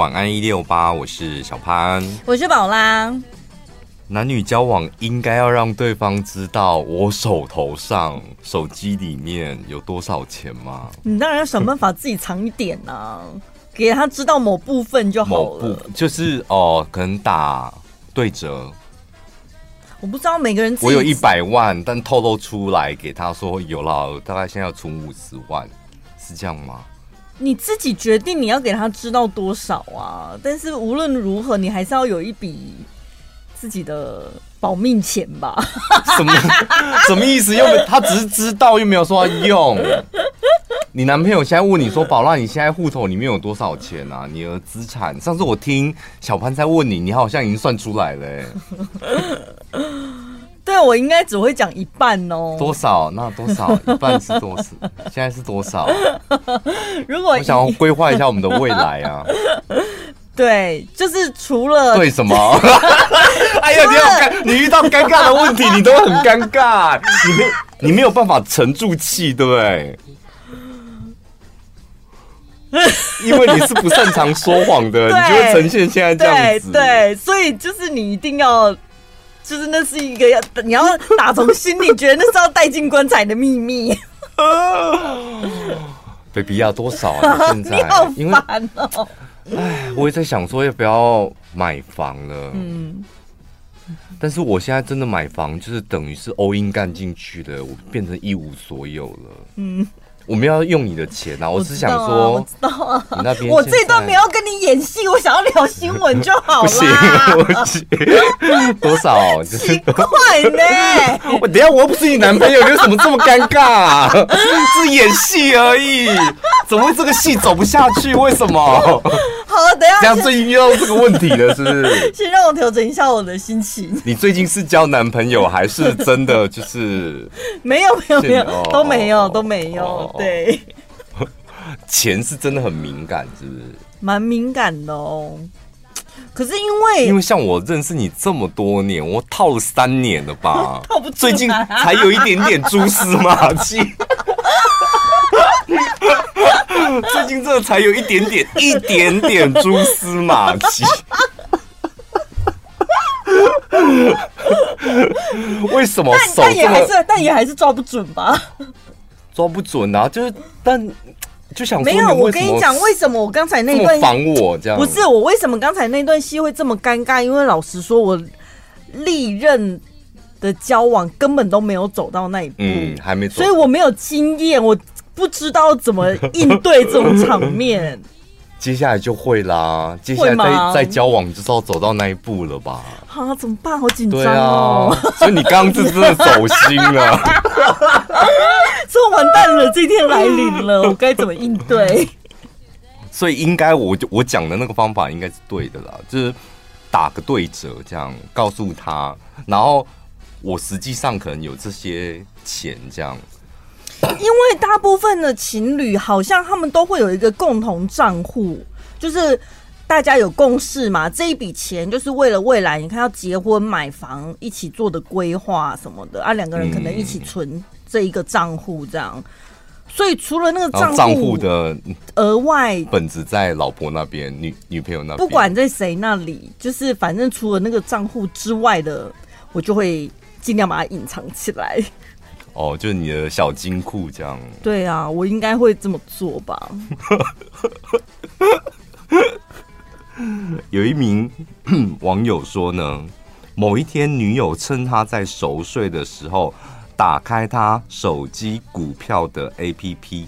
晚安一六八，我是小潘，我是宝拉。男女交往应该要让对方知道我手头上手机里面有多少钱吗？你当然要想办法自己藏一点啊，给他知道某部分就好了。某部就是哦，可能打对折。我不知道每个人，我有一百万，但透露出来给他说有了，大概现在要存五十万，是这样吗？你自己决定你要给他知道多少啊！但是无论如何，你还是要有一笔自己的保命钱吧？什么什么意思？又没他只是知道，又没有说要用。你男朋友现在问你说：“宝拉，你现在户头里面有多少钱啊？你的资产？”上次我听小潘在问你，你好像已经算出来了、对，我应该只会讲一半哦。多少？那多少？一半是多少？现在是多少？如果我想要规划一下我们的未来啊。对，就是除了对什么？哎呀，你好尴，你遇到尴尬的问题，你都很尴尬，你没你没有办法沉住气，对不对？因为你是不擅长说谎的，你就会呈现现在这样子。对，对，所以就是你一定要，就是那是一个要你要打从心里觉得那是要带进棺材的秘密。baby 要多少啊？现在你好烦哦。哎，我也在想说要不要买房了。嗯，但是我现在真的买房，就是等于是 all in 干进去的，我变成一无所有了。嗯。我们要用你的钱啊！我只想说，我知道啊，你那边我这段没有跟你演戏，我想要聊新闻就好了。不行，不行，多少？奇怪呢？我等下我又不是你男朋友，你为什么这么尴尬？是演戏而已，怎么会这个戏走不下去？为什么？好，等下。这样最近遇到这个问题了，是不是？先让我调整一下我的心情。你最近是交男朋友，还是真的就是？没有，没有，没有，都没有，都没有。对，钱是真的很敏感，是不是？蛮敏感的哦。可是因为因为像我认识你这么多年，我套了三年了吧？套不住，最近才有一点点蛛丝马迹。最近这才有一点点、一点点蛛丝马迹。为什么手？但也还是，但也还是抓不准吧？抓不准啊，就是但就想说没有。我跟你讲，为什么我刚才那段防我这样？不是我为什么刚才那段戏会这么尴尬？因为老实说，我历任的交往根本都没有走到那一步，嗯，还没走，所以我没有经验，我不知道怎么应对这种场面。接下来就会啦，接下来再再交往，就知道走到那一步了吧？啊，怎么办？好紧张哦！啊、所以你刚刚是真的走心了，说完蛋了，这天来临了，我该怎么应对？所以应该我就我讲的那个方法应该是对的啦，就是打个对折，这样告诉他，然后我实际上可能有这些钱，这样。因为大部分的情侣好像他们都会有一个共同账户，就是大家有共识嘛，这一笔钱就是为了未来，你看要结婚买房一起做的规划什么的啊，两个人可能一起存这一个账户这样。所以除了那个账账户的额外本子在老婆那边，女女朋友那边，不管在谁那里，就是反正除了那个账户之外的，我就会尽量把它隐藏起来。哦，就是你的小金库这样。对啊，我应该会这么做吧。有一名 网友说呢，某一天女友趁他在熟睡的时候，打开他手机股票的 APP，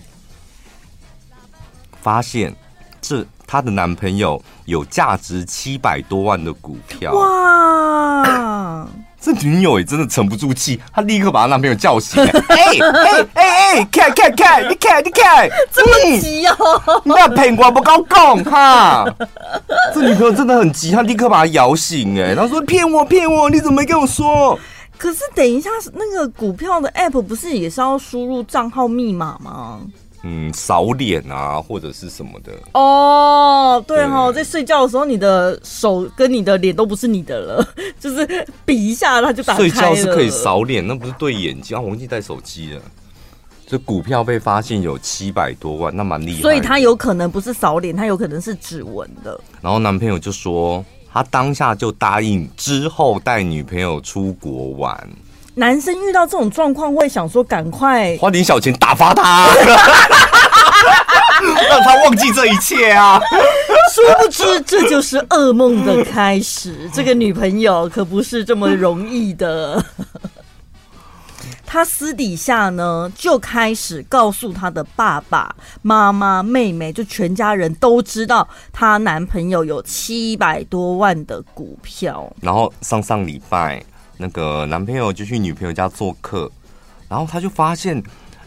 发现这她的男朋友有价值七百多万的股票。哇！这女友也真的沉不住气，她立刻把她男朋友叫醒。哎哎哎哎，看看看，你看你看，这么急哦！嗯、你不要骗我，不高讲哈。这女朋友真的很急，她立刻把她摇醒。哎，她说骗我骗我，你怎么没跟我说？可是等一下，那个股票的 app 不是也是要输入账号密码吗？嗯，扫脸啊，或者是什么的哦。对哦，在睡觉的时候，你的手跟你的脸都不是你的了，就是比一下，它就打。睡觉是可以扫脸，那不是对眼睛啊？我忘记带手机了。这股票被发现有七百多万，那蛮厉害。所以他有可能不是扫脸，他有可能是指纹的。然后男朋友就说，他当下就答应之后带女朋友出国玩。男生遇到这种状况会想说，赶快花点小钱打发他，让他忘记这一切啊！殊不知这就是噩梦的开始。这个女朋友可不是这么容易的。他私底下呢，就开始告诉他的爸爸妈妈、妹妹，就全家人都知道她男朋友有七百多万的股票。然后上上礼拜，那个男朋友就去女朋友家做客，然后他就发现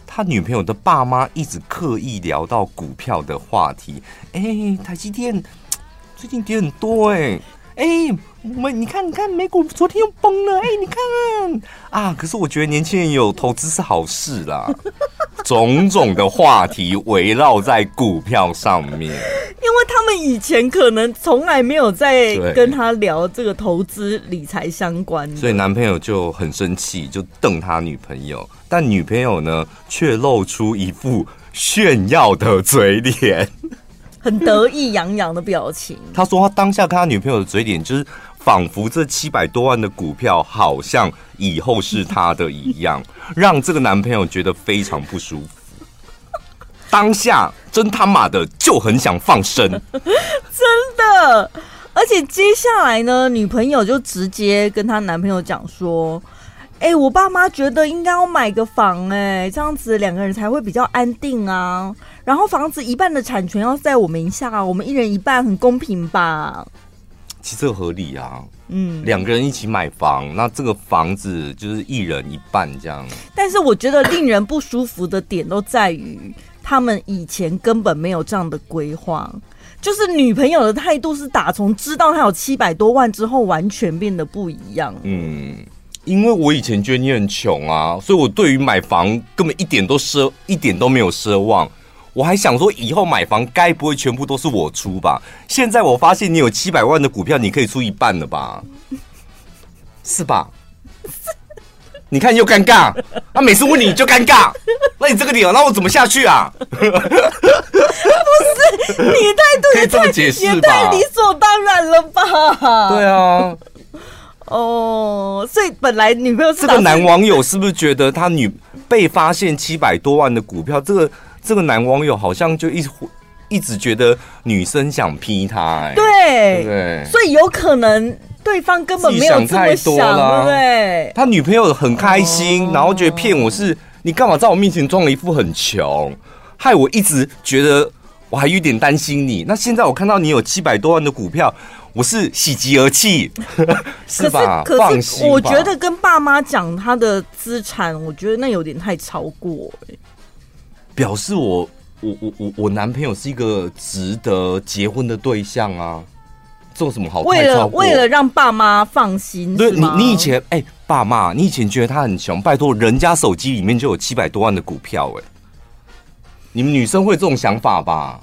他女朋友的爸妈一直刻意聊到股票的话题。哎，台积电最近跌很多哎。哎，我们你看，你看美股昨天又崩了。哎，你看啊，可是我觉得年轻人有投资是好事啦。种种的话题围绕在股票上面，因为他们以前可能从来没有在跟他聊这个投资理财相关的，所以男朋友就很生气，就瞪他女朋友。但女朋友呢，却露出一副炫耀的嘴脸。很得意洋洋的表情。他说他当下看他女朋友的嘴脸，就是仿佛这七百多万的股票好像以后是他的一样，让这个男朋友觉得非常不舒服。当下真他妈的就很想放生，真的。而且接下来呢，女朋友就直接跟她男朋友讲说：“哎，我爸妈觉得应该要买个房，哎，这样子两个人才会比较安定啊。”然后房子一半的产权要在我名下，啊我们一人一半，很公平吧？其实合理啊，嗯，两个人一起买房，那这个房子就是一人一半这样。但是我觉得令人不舒服的点都在于，他们以前根本没有这样的规划，就是女朋友的态度是打从知道他有七百多万之后，完全变得不一样。嗯，因为我以前觉得你很穷啊，所以我对于买房根本一点都奢，一点都没有奢望。我还想说，以后买房该不会全部都是我出吧？现在我发现你有七百万的股票，你可以出一半了吧？是吧？你看又尴尬，他每次问你就尴尬，那你这个理由，那我怎么下去啊？不是，你态度也太？也太理所当然了吧？对啊。哦，所以本来女朋友这个男网友是不是觉得他女被发现七百多万的股票，这个？这个男网友好像就一直一直觉得女生想劈他，哎，对，对对？所以有可能对方根本没有这么想，太多了，对不对？他女朋友很开心，然后觉得骗我是你干嘛在我面前装了一副很穷，害我一直觉得我还有点担心你。那现在我看到你有七百多万的股票，我是喜极而泣，是吧？可是，可是我觉得跟爸妈讲他的资产，我觉得那有点太超过，哎。表示我我我我我男朋友是一个值得结婚的对象啊，做什么好？为了为了让爸妈放心，对，你你以前哎、欸，爸妈，你以前觉得他很穷，拜托，人家手机里面就有七百多万的股票，哎，你们女生会这种想法吧？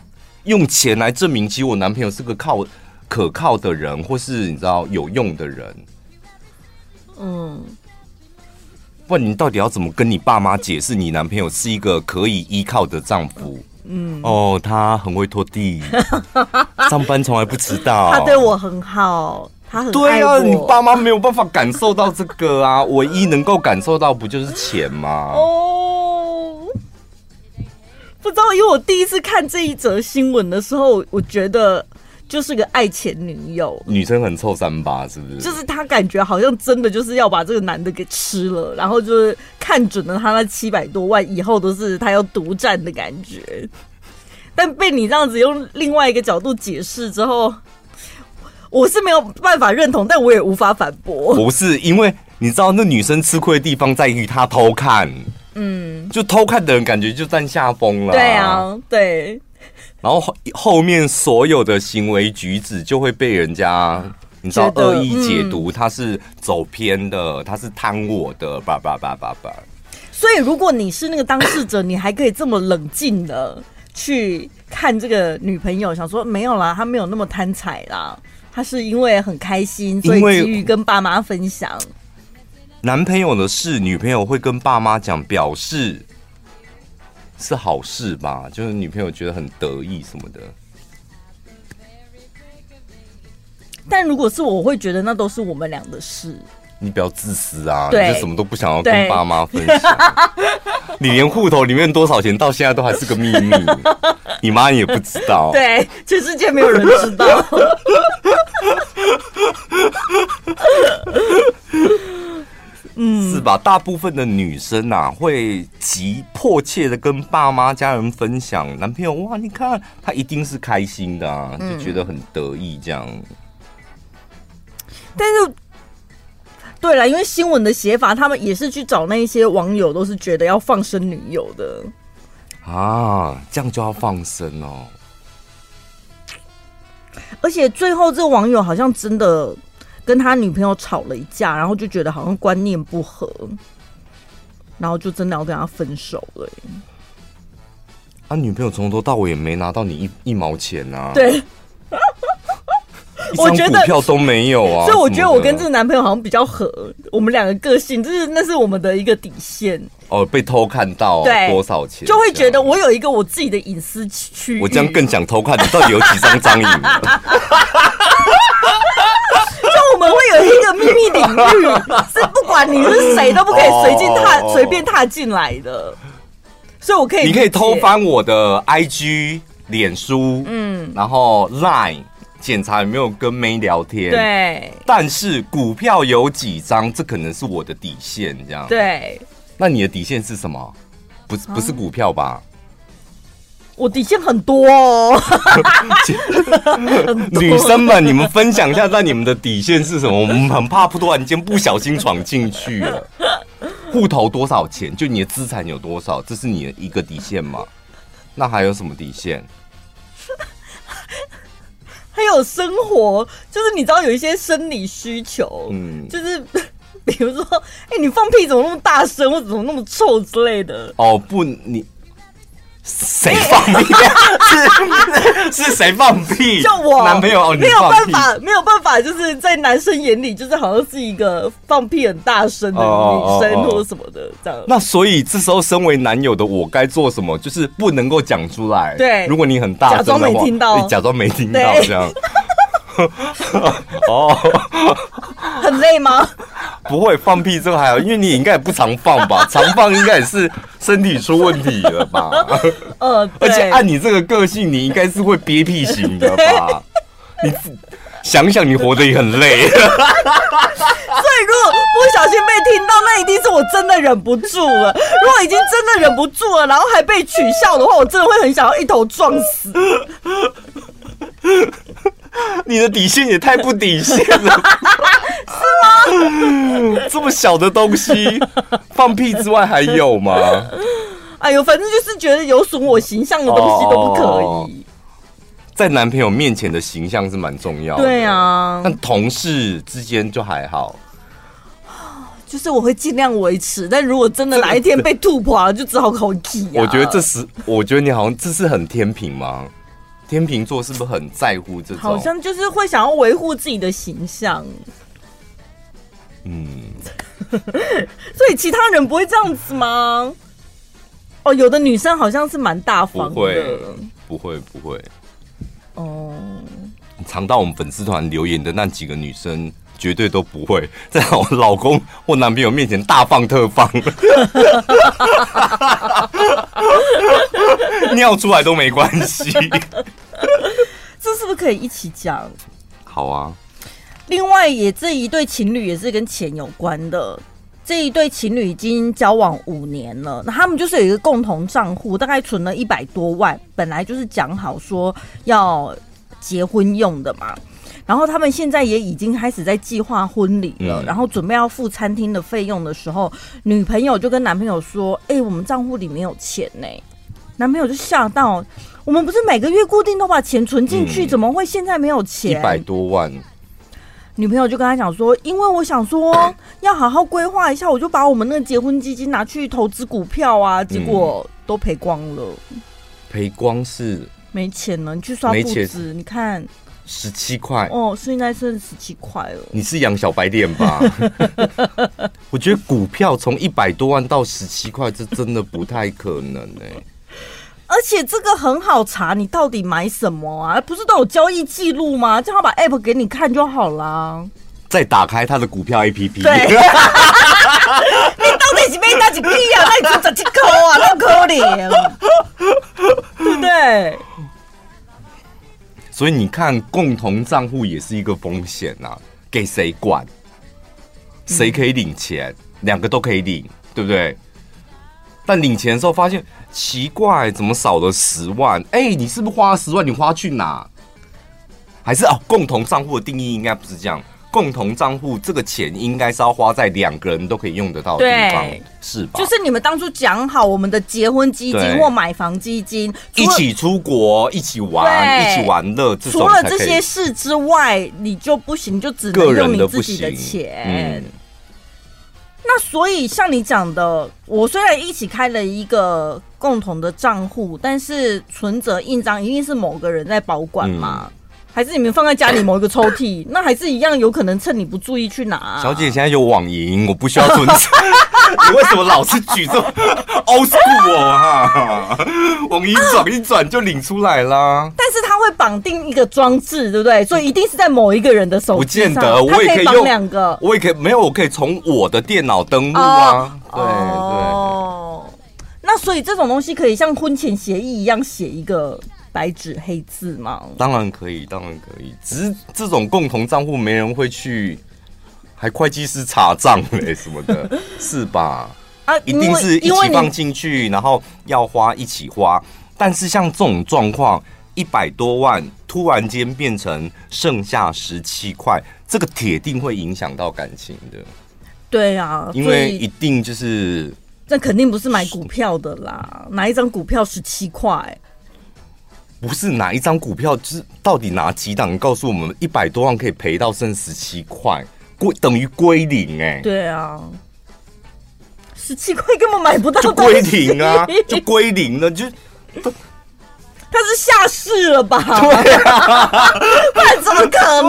用钱来证明，其实我男朋友是个靠可靠的人，或是你知道有用的人，嗯。问你到底要怎么跟你爸妈解释，你男朋友是一个可以依靠的丈夫？嗯，哦，他很会拖地，上班从来不迟到，他对我很好，他很对啊，你爸妈没有办法感受到这个啊，唯一能够感受到不就是钱吗？哦，不知道，因为我第一次看这一则新闻的时候，我觉得。就是个爱钱女友，女生很臭三八，是不是？就是他感觉好像真的就是要把这个男的给吃了，然后就是看准了他那七百多万，以后都是他要独占的感觉。但被你这样子用另外一个角度解释之后，我是没有办法认同，但我也无法反驳。不是因为你知道，那女生吃亏的地方在于她偷看，嗯，就偷看的人感觉就占下风了。对啊，对。然后后后面所有的行为举止就会被人家你知道恶意解读，他是走偏的，他是贪我的，叭叭叭叭叭。所以如果你是那个当事者，你还可以这么冷静的去看这个女朋友，想说没有啦，她没有那么贪财啦，她是因为很开心，所以急于跟爸妈分享。男朋友的事，女朋友会跟爸妈讲，表示是好事吧？就是女朋友觉得很得意什么的。但如果是我，我会觉得那都是我们俩的事。你比较自私啊，对你就什么都不想要跟爸妈分享。你连户头里面多少钱到现在都还是个秘密，你妈也不知道。对，全世界没有人知道。嗯，是吧？大部分的女生啊，会急迫切的跟爸妈、家人分享男朋友。哇，你看他一定是开心的啊，就觉得很得意这样。但是。对了，因为新闻的写法，他们也是去找那一些网友，都是觉得要放生女友的啊，这样就要放生哦。而且最后这个网友好像真的跟他女朋友吵了一架，然后就觉得好像观念不合，然后就真的要跟他分手了。他、啊、女朋友从头到尾也没拿到你一一毛钱啊。对。我觉得股票都没有啊，所以我觉得我跟这个男朋友好像比较合，我们两个个性就是那是我们的一个底线。哦，被偷看到对多少钱，就会觉得我有一个我自己的隐私区。我这样更想偷看你到底有几张张影。就我们会有一个秘密领域，是不管你是谁都不可以随进踏随便踏进来的。所以我可以，你可以偷翻我的 IG、脸书，嗯，然后 Line。检查有没有跟妹聊天？对。但是股票有几张，这可能是我的底线，这样。对。那你的底线是什么？不是不是股票吧？我底线很多哦。女生们，你们分享一下，那你们的底线是什么？我们很怕突然间不小心闯进去了。户头多少钱？就你的资产有多少？这是你的一个底线吗？那还有什么底线？还有生活，就是你知道有一些生理需求，嗯，就是比如说，哎、欸，你放屁怎么那么大声，或者怎么那么臭之类的。哦，不，你。谁放屁？是是谁放屁？就我男朋友哦，没有办法，没有办法，就是在男生眼里，就是好像是一个放屁很大声的女生或者什么的这样。那所以这时候，身为男友的我该做什么？就是不能够讲出来。对，如果你很大声，假装没听到，假装没听到这样。哦，很累吗？不会放屁这个还好，因为你应该也不常放吧？常放应该也是身体出问题了吧？呃，而且按你这个个性，你应该是会憋屁型的吧？你想想，你活得也很累。所以如果不小心被听到，那一定是我真的忍不住了。如果已经真的忍不住了，然后还被取笑的话，我真的会很想要一头撞死。你的底线也太不底线了，是吗？这么小的东西，放屁之外还有吗？哎呦，反正就是觉得有损我形象的东西都不可以。哦，在男朋友面前的形象是蛮重要的。对啊，但同事之间就还好。就是我会尽量维持，但如果真的哪一天被吐破了，就只好口气。我觉得这是，我觉得你好像这是很天平吗？天秤座是不是很在乎这种？好像就是会想要维护自己的形象。嗯，所以其他人不会这样子吗？哦，有的女生好像是蛮大方的。不会，不会，不会。哦，常到我们粉丝团留言的那几个女生，绝对都不会 在我老公或男朋友面前大放特放，尿出来都没关系。这是不是可以一起讲？好啊。另外，也这一对情侣也是跟钱有关的。这一对情侣已经交往五年了，那他们就是有一个共同账户，大概存了一百多万，本来就是讲好说要结婚用的嘛。然后他们现在也已经开始在计划婚礼了，然后准备要付餐厅的费用的时候，女朋友就跟男朋友说：“哎，我们账户里没有钱呢。”男朋友就吓到。我们不是每个月固定都把钱存进去，嗯、怎么会现在没有钱？一百多万。女朋友就跟他讲说，因为我想说要好好规划一下，我就把我们那个结婚基金拿去投资股票啊，结果都赔光了。赔光是没钱了，你去刷簿子，你看十七块哦，现在剩十七块了。你是养小白脸吧？我觉得股票从一百多万到十七块，这真的不太可能哎、欸。而且这个很好查，你到底买什么啊？不是都有交易记录吗？叫他把 app 给你看就好了。再打开他的股票 app。对。你到底是买哪一批啊？那你就十七块啊，那么可怜，对不对？所以你看，共同账户也是一个风险呐、啊。给谁管？谁可以领钱？两、嗯、个都可以领，对不对？但领钱的时候发现奇怪，怎么少了十万？哎、欸，你是不是花了十万？你花去哪？还是哦，共同账户的定义应该不是这样。共同账户这个钱应该是要花在两个人都可以用得到的地方，是吧？就是你们当初讲好我们的结婚基金或买房基金，一起出国、一起玩、一起玩乐。除了这些事之外，你就不行，就只能用你自己的钱。嗯、那所以像你讲的，我虽然一起开了一个共同的账户，但是存折印章一定是某个人在保管嘛。还是你们放在家里某一个抽屉，那还是一样有可能趁你不注意去拿、啊。小姐现在有网银，我不需要存钱。你为什么老是举这么 old school 我哈？网银转一转就领出来啦。但是它会绑定一个装置，对不对？所以一定是在某一个人的手机上。不见得，我也可以用两个。我也可以没有，我可以从我的电脑登录啊。哦、对哦。那所以这种东西可以像婚前协议一样写一个。白纸黑字吗？当然可以，当然可以。只是这种共同账户没人会去，还会计师查账嘞什么的，是吧？啊，一定是一起放进去，然后要花一起花。但是像这种状况，一百多万突然间变成剩下十七块，这个铁定会影响到感情的。对啊，因为一定就是那肯定不是买股票的啦，哪一张股票十七块？不是哪一张股票，就是到底哪几档？告诉我们，一百多万可以赔到剩十七块，归等于归零哎。对啊，十七块根本买不到，就归零啊，就归零了，就他是下市了吧？对啊，不然怎么可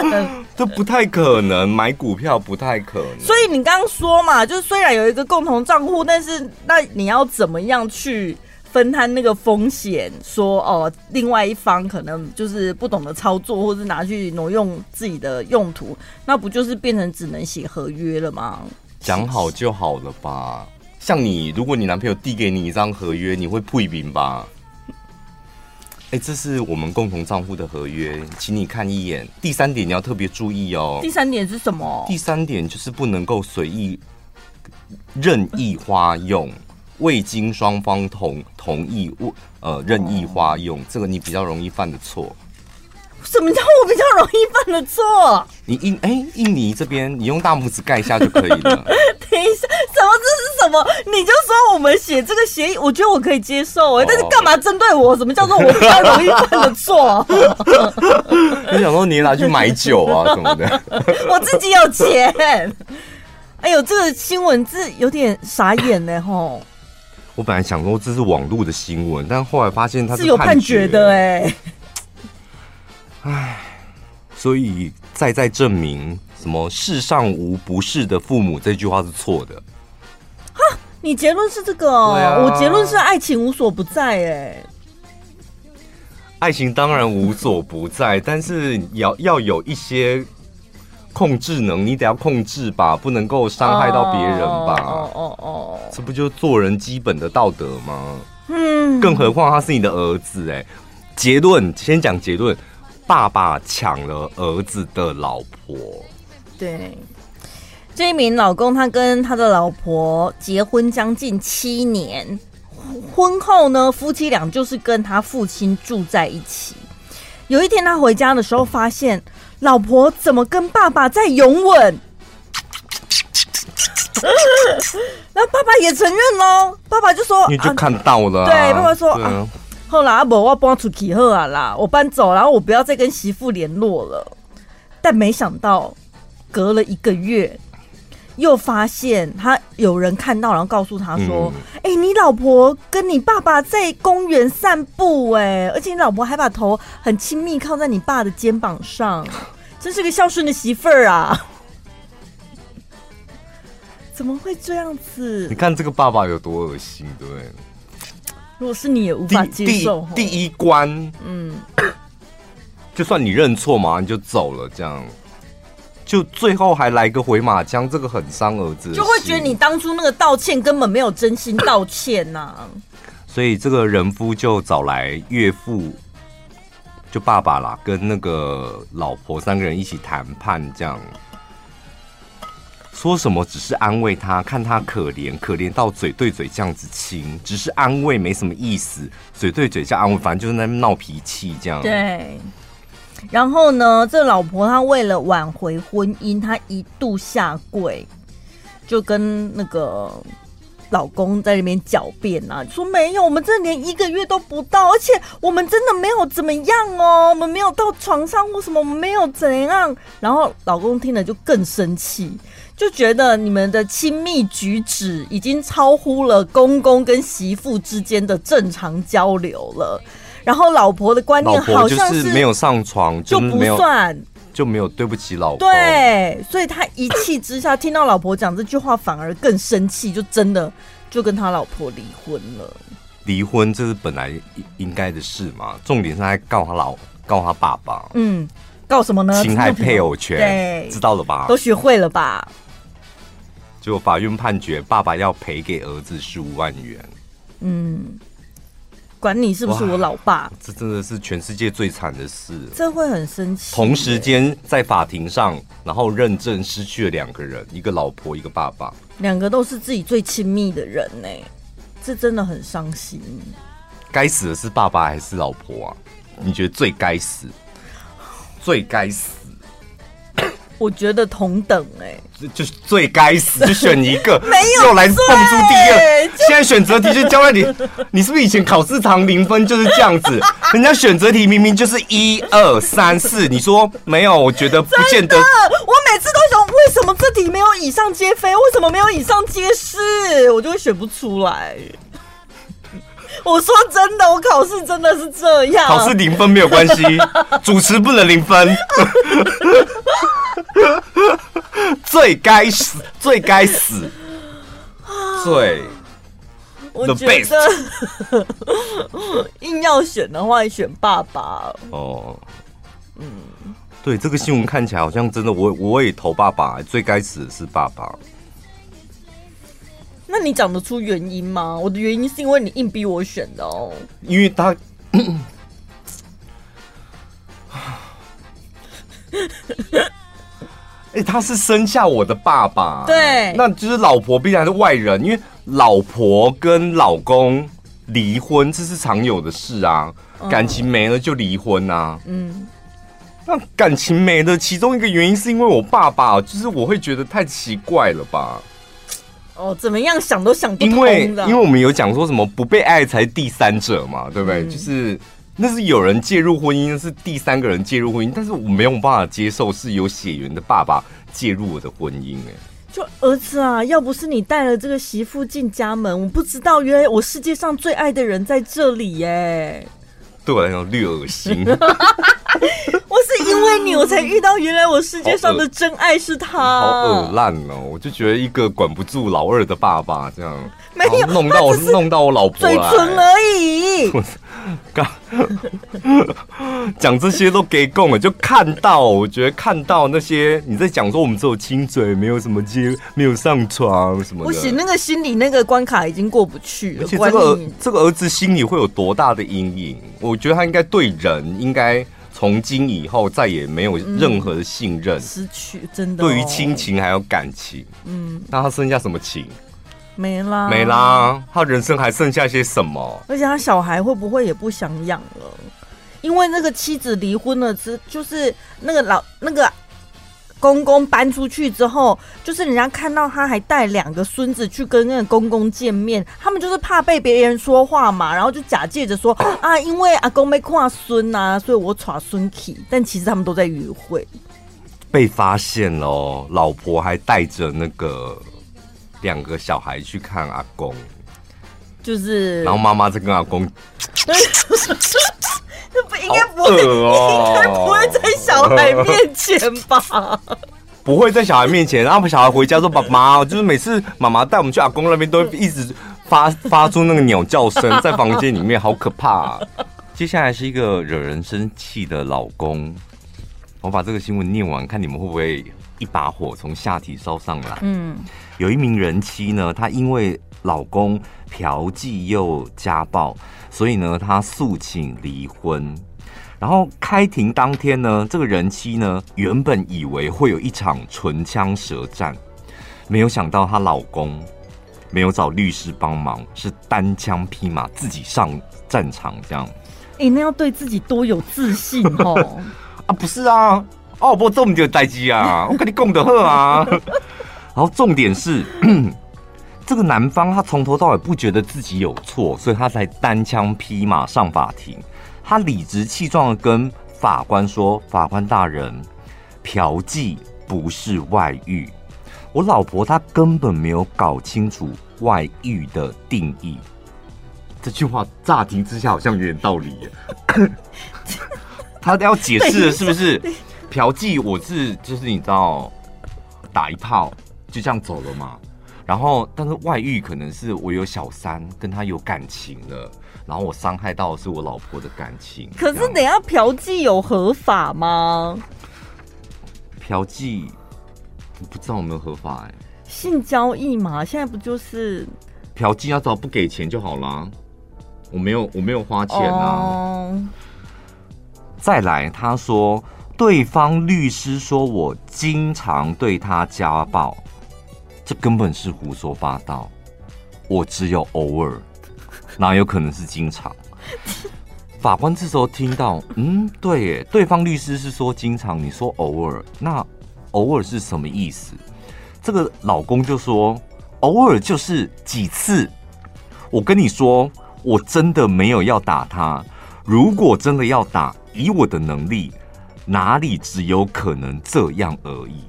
能？这不太可能，买股票不太可能。所以你刚刚说嘛，就是虽然有一个共同账户，但是那你要怎么样去？分摊那个风险，说哦，另外一方可能就是不懂得操作，或是拿去挪用自己的用途，那不就是变成只能写合约了吗？讲好就好了吧。像你，如果你男朋友递给你一张合约，你会退饼吧？哎、欸，这是我们共同账户的合约，请你看一眼。第三点你要特别注意哦。第三点是什么？第三点就是不能够随意任意花用。未经双方同同意，呃，任意花用，哦，这个你比较容易犯的错。什么叫我比较容易犯的错？你印哎，印尼这边你用大拇指盖一下就可以了。等一下，什么这是什么？你就说我们写这个协议，我觉得我可以接受哎，哦，但是干嘛针对我？什么叫做我比较容易犯的错？你想说你拿去买酒啊什么的？我自己有钱。哎呦，这个新闻字有点傻眼呢，吼。我本来想说这是网络的新闻，但后来发现他是，是有判决的哎。唉，所以再再证明什么“世上无不是的父母”这句话是错的。哈，你结论是这个哦？啊、我结论是爱情无所不在哎。爱情当然无所不在，但是要要有一些。控制能，你得要控制吧，不能够伤害到别人吧？哦哦哦，这不就做人基本的道德吗？嗯，更何况他是你的儿子哎。结论先讲结论，爸爸抢了儿子的老婆。对，这一名老公他跟他的老婆结婚将近七年，婚后呢，夫妻俩就是跟他父亲住在一起。有一天他回家的时候，发现。老婆怎么跟爸爸在拥吻？然后爸爸也承认喽，爸爸就说：“你就看到了、啊。”对，爸爸说：“啊啊、后来阿伯我搬出去后啊啦，我搬走，然后我不要再跟媳妇联络了。”但没想到，隔了一个月，又发现他有人看到，然后告诉他说：“哎、嗯欸，你老婆跟你爸爸在公园散步，哎，而且你老婆还把头很亲密靠在你爸的肩膀上。”真是个孝顺的媳妇儿啊！怎么会这样子？你看这个爸爸有多恶心，对不对？如果是你也无法接受。第第一关，嗯，就算你认错嘛，你就走了，这样，就最后还来个回马枪，这个很伤儿子，就会觉得你当初那个道歉根本没有真心道歉呐、啊。所以这个人夫就找来岳父，就爸爸啦，跟那个老婆三个人一起谈判，这样。说什么只是安慰他，看他可怜，可怜到嘴对嘴这样子亲，只是安慰没什么意思，嘴对嘴这样安慰，反正就是在那闹脾气这样。对。然后呢，这老婆她为了挽回婚姻，她一度下跪，就跟那个老公在那边狡辩啊，说没有，我们这连一个月都不到，而且我们真的没有怎么样哦，我们没有到床上或什么，我们没有怎样。然后老公听了就更生气。就觉得你们的亲密举止已经超乎了公公跟媳妇之间的正常交流了，然后老婆的观念好像是没有上床就不算，就没有对不起老婆。对，所以他一气之下听到老婆讲这句话，反而更生气，就真的就跟他老婆离婚了。离婚这是本来应该的事嘛？重点是在告他老告他爸爸，嗯，告什么呢？侵害配偶权，对，知道了吧？都学会了吧？就法院判决，爸爸要赔给儿子十五万元。嗯，管你是不是我老爸，这真的是全世界最惨的事。这会很生气。同时间在法庭上，然后认证失去了两个人，一个老婆，一个爸爸，两个都是自己最亲密的人呢，这真的很伤心。该死的是爸爸还是老婆啊？你觉得最该死？最该死？我觉得同等哎、欸，就是最该死，就选一个，没有又来蹦出第二。现在选择题就交在你，你是不是以前考试常零分就是这样子？人家选择题明明就是一二三四，你说没有？我觉得不见得。我每次都想，为什么这题没有以上皆非？为什么没有以上皆是？我就会选不出来。我说真的，我考试真的是这样。考试零分没有关系，主持不能零分。最该死，最该死，最。我觉得 硬要选的话，选爸爸。哦，嗯，对，这个新闻看起来好像真的，我我也投爸爸，最该死的是爸爸。那你讲得出原因吗？我的原因是因为你硬逼我选的哦。因为他，哎、欸，他是生下我的爸爸，对，那就是老婆必然是外人，因为老婆跟老公离婚这是常有的事啊，嗯、感情没了就离婚啊。嗯，那感情没了，其中一个原因是因为我爸爸，就是我会觉得太奇怪了吧。哦，怎么样想都想不通。因为因为我们有讲说什么不被爱才是第三者嘛，对不对？嗯、就是那是有人介入婚姻，是第三个人介入婚姻，但是我没有办法接受是有血缘的爸爸介入我的婚姻。哎，就儿子啊，要不是你带了这个媳妇进家门，我不知道原来我世界上最爱的人在这里耶。对我来讲略恶心。我是因为你，我才遇到原来我世界上的真爱是他。好恶烂哦！我就觉得一个管不住老二的爸爸这样，没有弄到我弄到我老婆嘴唇而已。刚 讲这些都给供了，就看到我觉得看到那些你在讲说我们只有亲嘴，没有什么接，没有上床什么的。不行，那个心里那个关卡已经过不去了。而且这个这个儿子心里会有多大的阴影？我觉得他应该对人应该。从今以后再也没有任何的信任，嗯、失去真的、哦。对于亲情还有感情，嗯，那他剩下什么情？没啦，没啦，他人生还剩下些什么？而且他小孩会不会也不想养了？因为那个妻子离婚了之，就是那个老那个。公公搬出去之后，就是人家看到他还带两个孙子去跟那个公公见面，他们就是怕被别人说话嘛，然后就假借着说 啊，因为阿公没看孙呐，所以我耍孙去，但其实他们都在约会，被发现了，老婆还带着那个两个小孩去看阿公，就是，然后妈妈在跟阿公。那不应该不会，哦、应该不会在小孩面前吧？不会在小孩面前，然后小孩回家说：“爸妈，就是每次妈妈带我们去阿公那边，都一直发 发出那个鸟叫声，在房间里面好可怕啊。接下来是一个惹人生气的老公，我把这个新闻念完，看你们会不会一把火从下体烧上来。嗯，有一名人妻呢，她因为老公嫖妓又家暴，所以呢，她诉请离婚。然后开庭当天呢，这个人妻呢，原本以为会有一场唇枪舌战，没有想到她老公没有找律师帮忙，是单枪匹马自己上战场这样。哎、欸，那要对自己多有自信哦！啊，不是啊，哦，不这么就待机啊，我跟你共的喝啊。然后重点是，这个男方他从头到尾不觉得自己有错，所以他才单枪匹马上法庭。他理直气壮的跟法官说：“法官大人，嫖妓不是外遇，我老婆她根本没有搞清楚外遇的定义。”这句话乍听之下好像有点道理耶。他要解释的是不是嫖妓？我是就是你知道，打一炮就这样走了嘛。然后，但是外遇可能是我有小三跟他有感情了。然后我伤害到的是我老婆的感情。可是等下嫖妓有合法吗？嫖妓我不知道有没有合法哎。性交易嘛，现在不就是嫖妓？要找不给钱就好了。我没有，我没有花钱啊。Oh. 再来，他说对方律师说我经常对他家暴，这根本是胡说八道。我只有偶尔。哪有可能是经常？法官这时候听到，嗯，对耶，对方律师是说经常，你说偶尔，那偶尔是什么意思？这个老公就说，偶尔就是几次。我跟你说，我真的没有要打他。如果真的要打，以我的能力，哪里只有可能这样而已。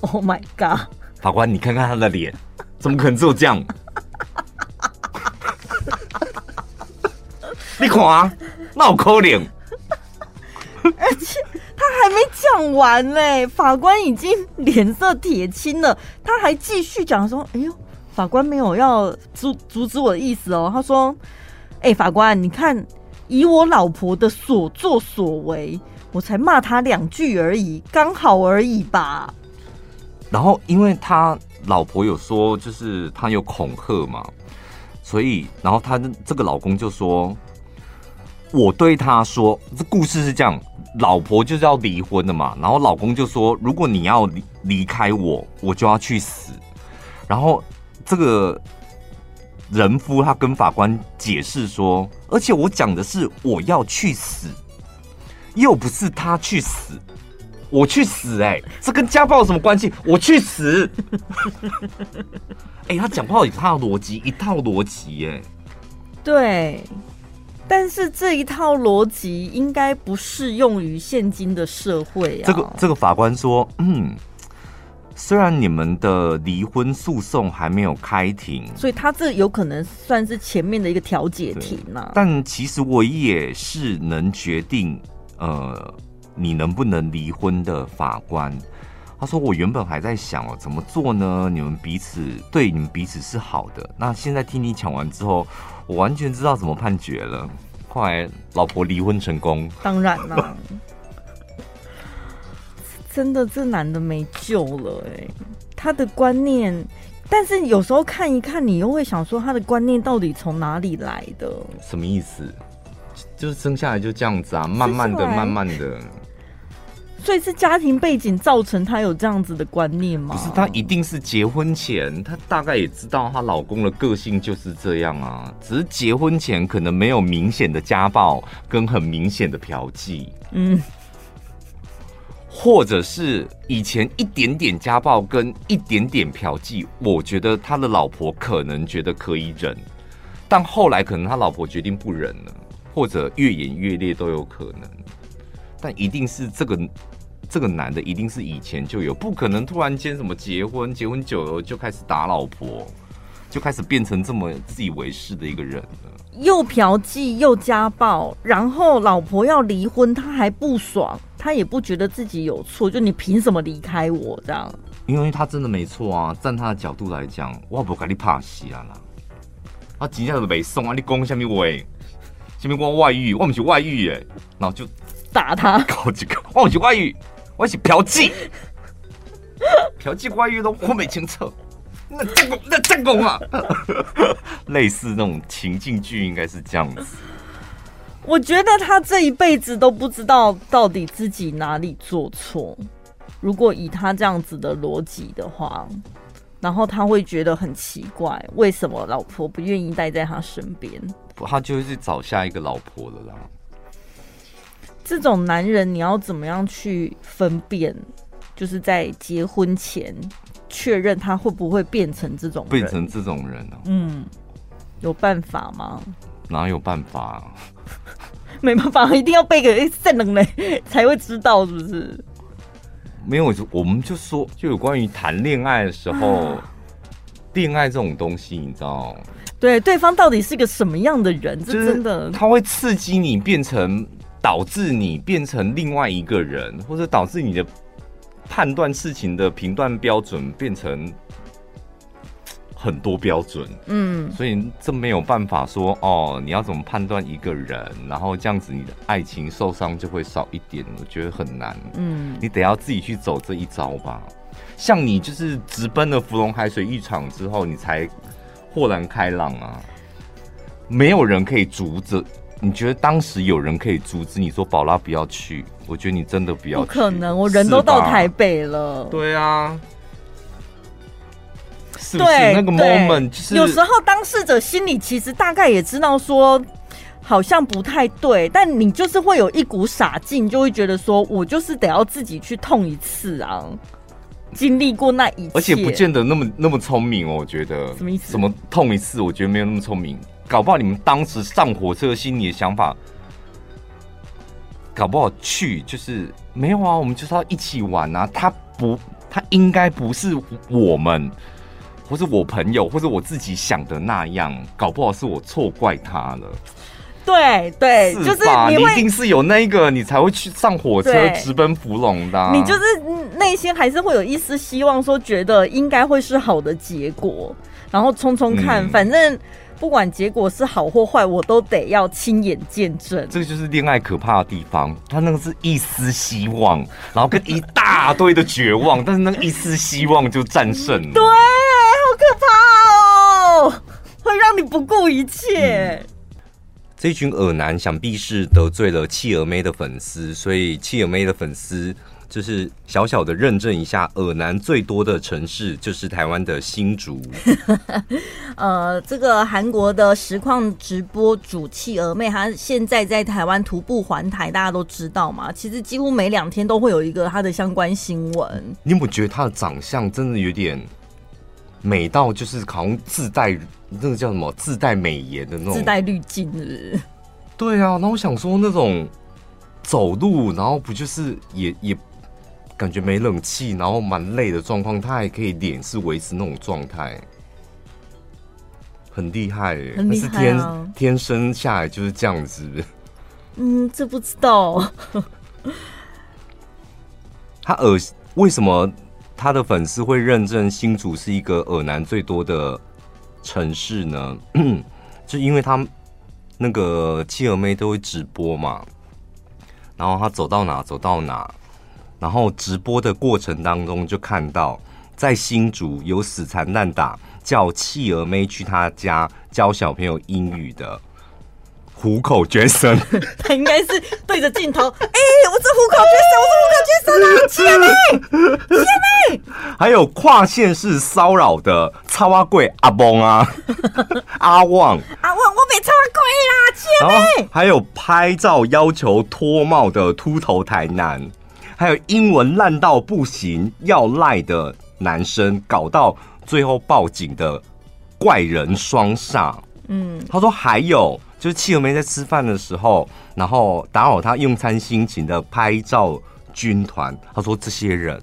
Oh my god！法官，你看看他的脸，怎么可能只有这样？你看啊，那好可怜。而且他还没讲完嘞，法官已经脸色铁青了。他还继续讲说：“哎呦，法官没有要阻阻止我的意思哦。”他说：“哎、法官，你看，以我老婆的所作所为，我才骂他两句而已，刚好而已吧。”然后，因为他老婆有说，就是他有恐吓嘛，所以，然后他这个老公就说。我对他说：“这故事是这样，老婆就是要离婚的嘛。然后老公就说：如果你要离离开我，我就要去死。然后这个人夫他跟法官解释说：而且我讲的是我要去死，又不是他去死，我去死。哎，这跟家暴有什么关系？我去死。哎，他讲话有他的逻辑，一套逻辑。哎，对。”但是这一套逻辑应该不适用于现今的社会啊。这个这个法官说，嗯，虽然你们的离婚诉讼还没有开庭，所以他这有可能算是前面的一个调解庭啊。但其实我也是能决定，呃，你能不能离婚的法官。他说，我原本还在想哦，怎么做呢？你们彼此对你们彼此是好的。那现在听你讲完之后。我完全知道怎么判决了。后来老婆离婚成功，当然了，真的这男的没救了哎，他的观念，但是有时候看一看，你又会想说他的观念到底从哪里来的？什么意思？就是生下来就这样子啊，慢慢的、慢慢的。所以是家庭背景造成她有这样子的观念吗？不是，她一定是结婚前，她大概也知道她老公的个性就是这样啊。只是结婚前可能没有明显的家暴跟很明显的嫖妓，嗯，或者是以前一点点家暴跟一点点嫖妓，我觉得他的老婆可能觉得可以忍，但后来可能他老婆决定不忍了，或者越演越烈都有可能。但一定是这个这个男的，一定是以前就有，不可能突然间什么结婚，结婚久了就开始打老婆，就开始变成这么自以为是的一个人了。又嫖妓又家暴，然后老婆要离婚，他还不爽，他也不觉得自己有错，就你凭什么离开我这样？因为他真的没错啊，站他的角度来讲，我不跟你怕死啊啦。他紧接着被送啊，你讲什么话？什么我外遇？我不是外遇耶，然后就打他，搞几个，我不是外遇，我是嫖妓，嫖妓外遇都我没清楚。那正宫，那正宫啊，类似那种情境剧应该是这样子。我觉得他这一辈子都不知道到底自己哪里做错。如果以他这样子的逻辑的话，然后他会觉得很奇怪，为什么老婆不愿意待在他身边？不，他就会去找下一个老婆了啦。这种男人，你要怎么样去分辨？就是在结婚前确认他会不会变成这种变成这种人呢、啊？嗯，有办法吗？哪有办法、啊？没办法，一定要背个圣人嘞才会知道，是不是？没有，我们就说，就有关于谈恋爱的时候，恋爱这种东西，你知道？对，对方到底是个什么样的人？这真的，他会刺激你，变成导致你变成另外一个人，或者导致你的。判断事情的评断标准变成很多标准，嗯，所以这没有办法说哦，你要怎么判断一个人，然后这样子你的爱情受伤就会少一点，我觉得很难，嗯，你得要自己去走这一招吧。像你就是直奔了芙蓉海水浴场之后，你才豁然开朗啊，没有人可以阻止。你觉得当时有人可以阻止你说宝拉不要去？我觉得你真的不要去。不可能，我人都到台北了。对啊，是不是那个 moment？就是有时候当事者心里其实大概也知道说好像不太对，但你就是会有一股傻劲，就会觉得说我就是得要自己去痛一次啊，经历过那一次，而且不见得那么那么聪明哦。我觉得什么意思？什么痛一次？我觉得没有那么聪明。搞不好你们当时上火车心里的想法，搞不好去就是没有啊，我们就是要一起玩啊。他不，他应该不是我们，或是我朋友，或者我自己想的那样。搞不好是我错怪他了。对对，是就是你，你一定是有那个，你才会去上火车直奔芙蓉的啊。你就是内心还是会有一丝希望，说觉得应该会是好的结果，然后冲冲看，嗯，反正。不管结果是好或坏，我都得要亲眼见证。这个就是恋爱可怕的地方，他那个是一丝希望，然后跟一大堆的绝望，但是那个一丝希望就战胜了。对，好可怕哦，会让你不顾一切。嗯，这群耳男想必是得罪了企鹅妹的粉丝，所以企鹅妹的粉丝。就是小小的认证一下，恶男最多的城市就是台湾的新竹。呃，这个韩国的实况直播主企鹅妹，她现在在台湾徒步环台，大家都知道嘛。其实几乎每两天都会有一个她的相关新闻。你有没有觉得她的长相真的有点美到，就是好像自带那个叫什么自带美颜的那种，自带滤镜是不是？对啊，那我想说那种走路，然后不就是也也。感觉没冷气，然后蛮累的状况，他还可以脸是维持那种状态，很厉害哎！很厉害啊！天天生下来就是这样子。嗯，这不知道。他耳为什么他的粉丝会认证新竹是一个耳男最多的城市呢？就因为他那个企鹅妹都会直播嘛，然后他走到哪走到哪。然后直播的过程当中，就看到在新竹有死缠烂打叫企鹅妹去他家教小朋友英语的虎口绝生，他应该是对着镜头，哎、欸，我是虎口绝生，我是虎口绝生啊，企鹅妹，企鹅妹，还有跨县市骚扰的插花贵阿崩啊，阿旺，阿旺，我被插花贵啦，企鹅妹，还有拍照要求脱帽的秃头台男。还有英文烂到不行要赖的男生，搞到最后报警的怪人双煞。嗯，他说还有就是企鹅妹在吃饭的时候，然后打扰他用餐心情的拍照军团。他说这些人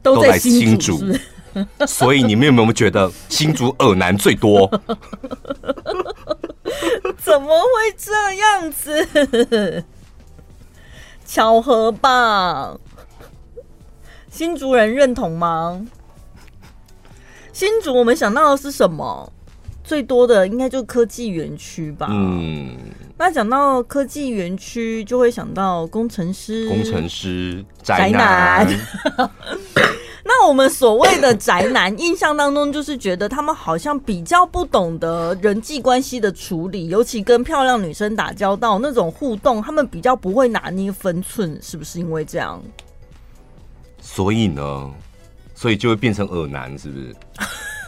都在新竹，所以你们有没有觉得新竹耳男最多？怎么会这样子？巧合吧？新竹人认同吗？新竹，我们想到的是什么？最多的应该就科技园区吧。嗯，那讲到科技园区，就会想到工程师，工程师宅男。那我们所谓的宅男，印象当中就是觉得他们好像比较不懂得人际关系的处理，尤其跟漂亮女生打交道那种互动，他们比较不会拿捏分寸，是不是因为这样？所以呢，所以就会变成恶男，是不是？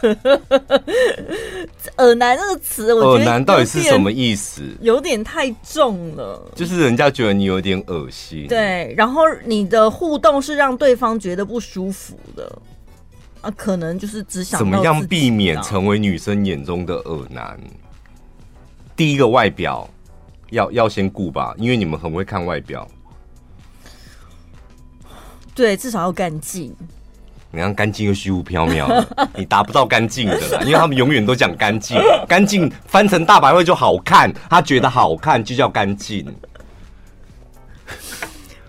恶男这个词，我觉得耳男到底是什么意思？有点太重了，就是人家觉得你有点恶心。对，然后你的互动是让对方觉得不舒服的啊，可能就是只想怎么样避免成为女生眼中的耳男。第一个外表要要先顾吧，因为你们很会看外表。对，至少要干净。你看干净又虚无缥缈的，你达不到干净的啦，因为他们永远都讲干净，干净翻成大白话就好看，他觉得好看就叫干净。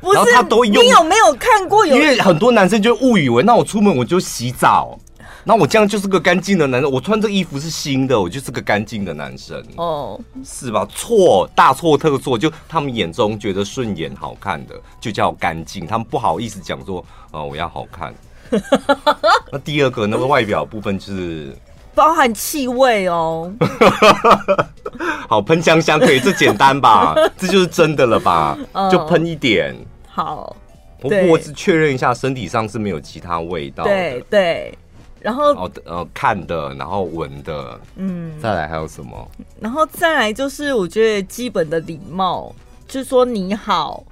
不是，然后他都用，你有没有看过有？因为很多男生就误以为，那我出门我就洗澡，那我这样就是个干净的男生，我穿这个衣服是新的，我就是个干净的男生哦，是吧？错，大错特错，就他们眼中觉得顺眼好看的就叫干净，他们不好意思讲说，哦，我要好看。那第二个那个外表部分就是包含气味哦。好，喷香香可以，这简单吧？这就是真的了吧？就喷一点。好，我我只确认一下，身体上是没有其他味道。对对，然后哦呃看的，然后闻的，嗯，再来还有什么？然后再来就是我觉得基本的礼貌，就是说你好，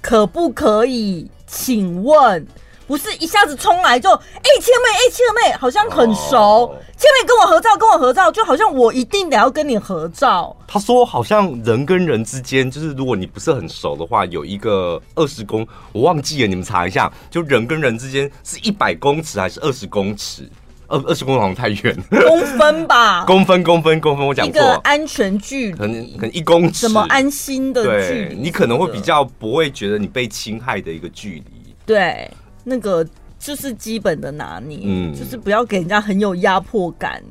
可不可以？请问。不是一下子冲来就哎，千妹哎，千妹好像很熟，千妹跟我合照，跟我合照，就好像我一定得要跟你合照。他说好像人跟人之间，就是如果你不是很熟的话，有一个二十公，我忘记了，你们查一下，就人跟人之间是一百公尺还是二十公尺？二二十公尺好像太远，公分吧？公分公分公分，我讲错。一个安全距离，可能可能一公尺，什么安心的距离？你可能会比较不会觉得你被侵害的一个距离。对。那个就是基本的拿捏，嗯，就是不要给人家很有压迫感。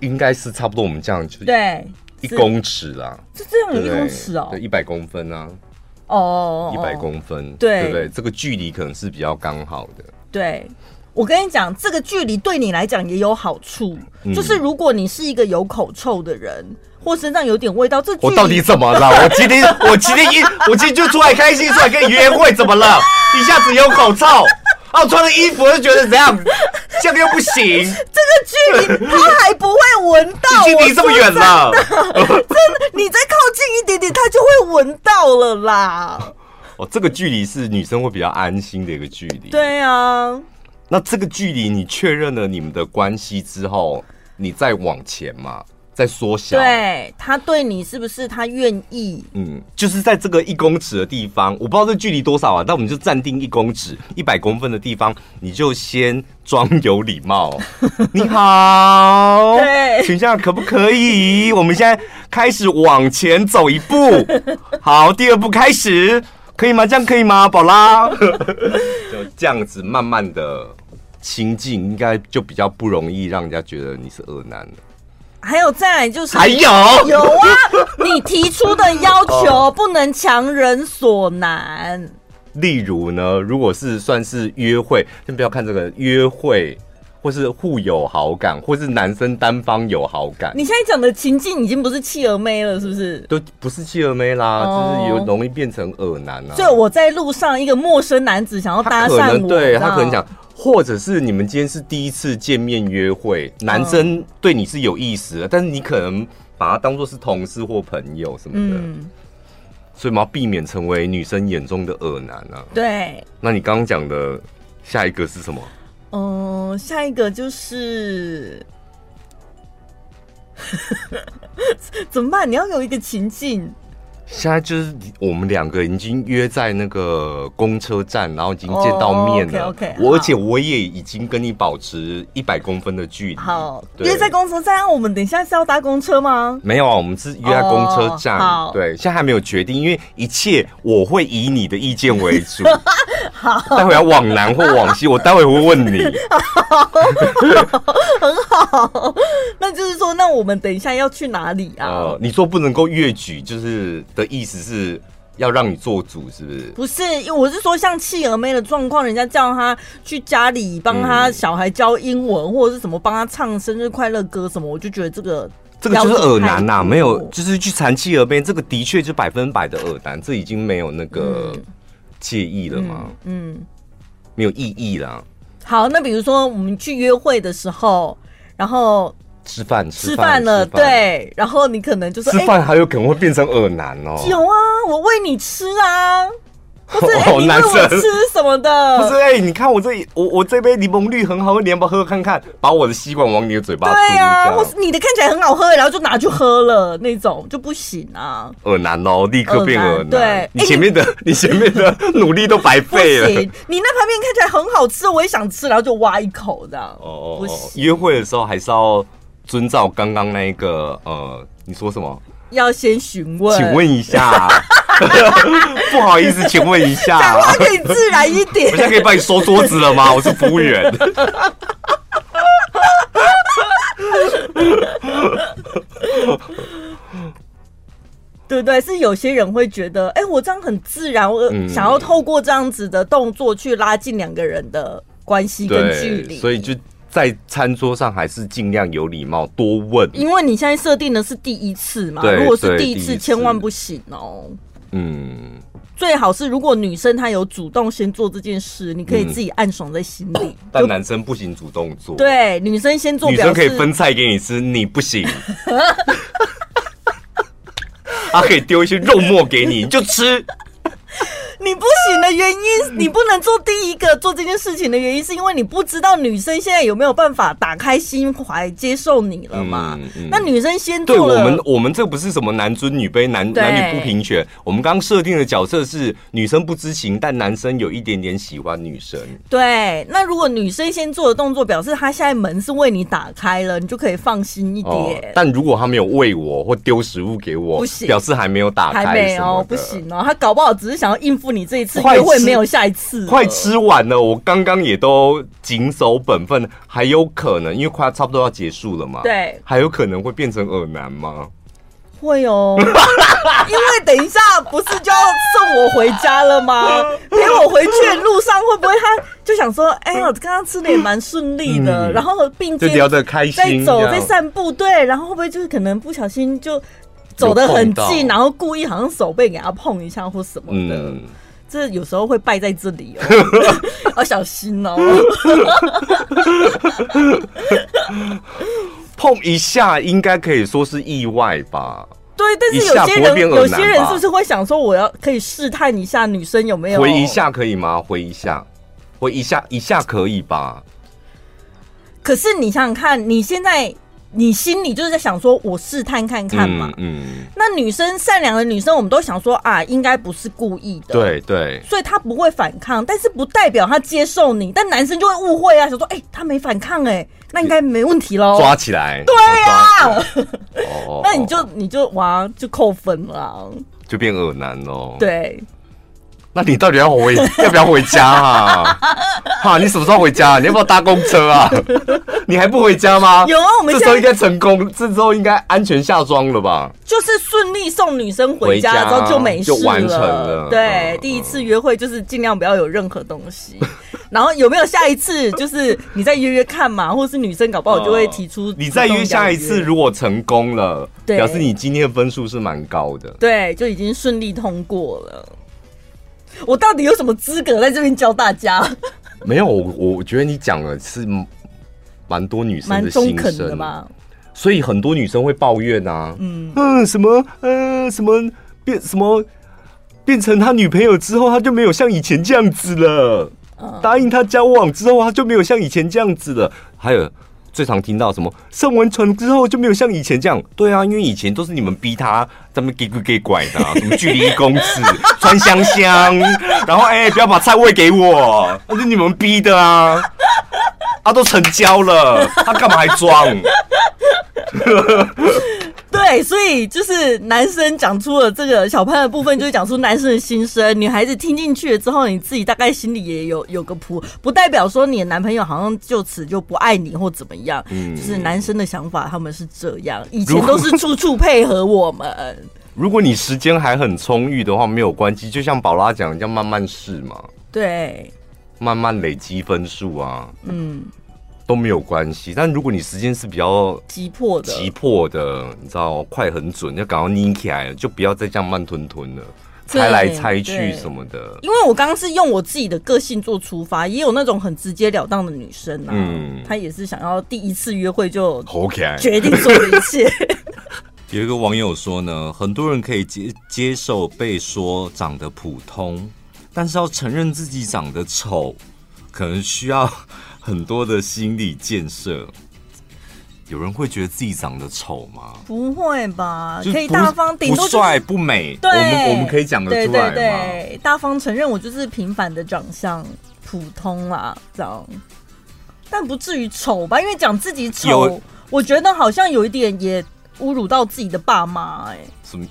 应该是差不多，我们这样就对一公尺啦，是这样有一公尺哦，对，一百公分啊，哦，一百公分，对，对不对？这个距离可能是比较刚好的。对，我跟你讲，这个距离对你来讲也有好处，就是如果你是一个有口臭的人。或身上有点味道，这我到底怎么了？我今天我今天一我今天就出来开心，出来跟你约会，怎么了？一下子有口臭，哦，穿的衣服就觉得怎样？这样又不行。这个距离他还不会闻到，已经离这么远了。真的，你再靠近一点点，他就会闻到了啦。哦，这个距离是女生会比较安心的一个距离。对啊。那这个距离你确认了你们的关系之后，你再往前嘛？在缩小，对他对你是不是他愿意？嗯，就是在这个一公尺的地方，我不知道这距离多少啊，但我们就暂定一公尺，一百公分的地方，你就先装有礼貌。你好，对，请下可不可以？我们现在开始往前走一步，好，第二步开始，可以吗？这样可以吗，宝拉？就这样子慢慢的亲近，应该就比较不容易让人家觉得你是恶男了。还有再来就是还有有啊，你提出的要求不能强人所难。例如呢，如果是算是约会，先不要看这个约会，或是互有好感，或是男生单方有好感。你现在讲的情境已经不是企鹅妹了，是不是？都不是企鹅妹啦，就是有容易变成耳男啊。所以我在路上，一个陌生男子想要搭讪我，对他可能讲。或者是你们今天是第一次见面约会，男生对你是有意思的，但是你可能把他当做是同事或朋友什么的，嗯，所以我们要避免成为女生眼中的恶男啊。对，那你刚刚讲的下一个是什么？嗯，下一个就是 怎么办？你要有一个情境。现在就是我们两个已经约在那个公车站，然后已经见到面了。Oh, OK，, okay 我而且我也已经跟你保持一百公分的距离。好，约在公车站，我们等一下是要搭公车吗？没有啊，我们是约在公车站。Oh, 对，现在还没有决定，因为一切我会以你的意见为主。好，待会要往南或往西，我待会会问你。很好，那就是说，那我们等一下要去哪里啊？呃，你说不能够越举，就是的意思是要让你做主，是不是？不是，因为我是说像企鹅妹的状况，人家叫她去家里帮她小孩教英文，嗯、或者是什么帮她唱生日快乐歌什么，我就觉得这个这个就是耳男呐、啊，没有，就是去缠企鹅妹，这个的确就百分百的耳男，这已经没有那个介意了吗？嗯。嗯没有意义啦。好，那比如说我们去约会的时候，然后吃饭吃饭了，对，然后你可能就是吃饭还有可能会变成恶男哦。有啊，我喂你吃啊。不是，欸、男生吃什么的？不是，哎、欸，你看我这我我这杯柠檬绿很好喝，你要不要喝喝看看？把我的吸管往你的嘴巴。对啊，我你的看起来很好喝，然后就拿去喝了，那种就不行啊。恶男哦，立刻变恶男。对，你前面的、欸、你，你前面的 努力都白费了。你那盘面看起来很好吃，我也想吃，然后就挖一口这样。哦，不行。约会的时候还是要遵照刚刚那一个呃，你说什么？要先询问，请问一下，不好意思，请问一下，讲话可以自然一点。我现在可以帮你收桌子了吗？我是服务员。对不对？是有些人会觉得，哎，我这样很自然，我想要透过这样子的动作去拉近两个人的关系跟距离，所以就。在餐桌上还是尽量有礼貌，多问。因为你现在设定的是第一次嘛，如果是第一次，千万不行哦。嗯，最好是如果女生她有主动先做这件事，你可以自己暗爽在心里。但男生不行主动做。对，女生先做，女生可以分菜给你吃，你不行。他可以丢一些肉末给你，你就吃。你不行的原因，你不能做第一个做这件事情的原因，是因为你不知道女生现在有没有办法打开心怀接受你了嘛？嗯嗯、那女生先做，对我们，我们这不是什么男尊女卑、男男女不平权。我们刚刚设定的角色是女生不知情，但男生有一点点喜欢女生。对，那如果女生先做的动作，表示她现在门是为你打开了，你就可以放心一点。哦、但如果她没有喂我或丢食物给我，不行，表示还没有打开，还没有，不行哦。她搞不好只是想要应付。你这一次约会没有下一次，快吃完了。我刚刚也都谨守本分，还有可能，因为快要差不多要结束了嘛。对，还有可能会变成耳男吗？会哦，因为等一下不是就要送我回家了吗？陪我回去的路上会不会他就想说，哎、欸，我刚刚吃的也蛮顺利的，嗯、然后并且聊得开心，在走在散步，对，然后会不会就是可能不小心就走得很近，然后故意好像手背给他碰一下或什么的。嗯这有时候会败在这里哦，要小心哦。碰一下应该可以说是意外吧？对，但是有些人有些人是不是会想说，我要可以试探一下女生有没有？回一下可以吗？回一下，回一下，一下可以吧？可是你想想看，你现在。你心里就是在想说，我试探看看嘛。嗯。嗯，那女生善良的女生，我们都想说啊，应该不是故意的。对对。所以她不会反抗，但是不代表她接受你。但男生就会误会啊，想说，哎、欸，她没反抗、欸，哎，那应该没问题喽。抓起来。对呀。哦。那你就你就哇，就扣分了。就变恶男喽。对。那你到底要回 要不要回家啊？哈，你什么时候回家？你要不要搭公车啊？你还不回家吗？有啊，我们这时候应该成功，这时候应该安全下庄了吧？就是顺利送女生回家之后就没事了，就完成了。对，第一次约会就是尽量不要有任何东西。然后有没有下一次？就是你再约约看嘛，或者是女生搞不好就会提出。你再约下一次，如果成功了，表示你今天的分数是蛮高的。对，就已经顺利通过了。我到底有什么资格在这边教大家？没有，我我觉得你讲的是蛮多女生的心声的嘛，所以很多女生会抱怨啊，嗯嗯，什么呃什么变什么变成他女朋友之后，他就没有像以前这样子了。答应他交往之后，他就没有像以前这样子了。还有。最常听到什么上完船之后就没有像以前这样？对啊，因为以前都是你们逼他，咱们给给给拐的，什么距离一公尺，穿香香，然后哎、不要把菜喂给我，那是你们逼的啊！他、啊、都成交了，他干嘛还装？对对，所以就是男生讲出了这个小潘的部分，就是讲出男生的心声。女孩子听进去了之后，你自己大概心里也有有个谱，不代表说你的男朋友好像就此就不爱你或怎么样。嗯，就是男生的想法，他们是这样，以前都是处处配合我们。如果你时间还很充裕的话，没有关系，就像宝拉讲的，叫慢慢试嘛。对，慢慢累积分数啊。嗯。都没有关系，但如果你时间是比较急迫的，急迫的，你知道，快很准，要赶快拧起来了，就不要再这样慢吞吞了，猜来猜去什么的。因为我刚刚是用我自己的个性做出发，也有那种很直截了当的女生啊，嗯，她也是想要第一次约会就决定做的一切。有一个网友说呢，很多人可以接接受被说长得普通，但是要承认自己长得丑，可能需要。很多的心理建设，有人会觉得自己长得丑吗？不会吧，可以大方顶，不帅不美，对，我们我们可以讲得出来吗？对对对，大方承认我就是平凡的长相，普通啦，这样，但不至于丑吧？因为讲自己丑，我觉得好像有一点也侮辱到自己的爸妈，哎，什么？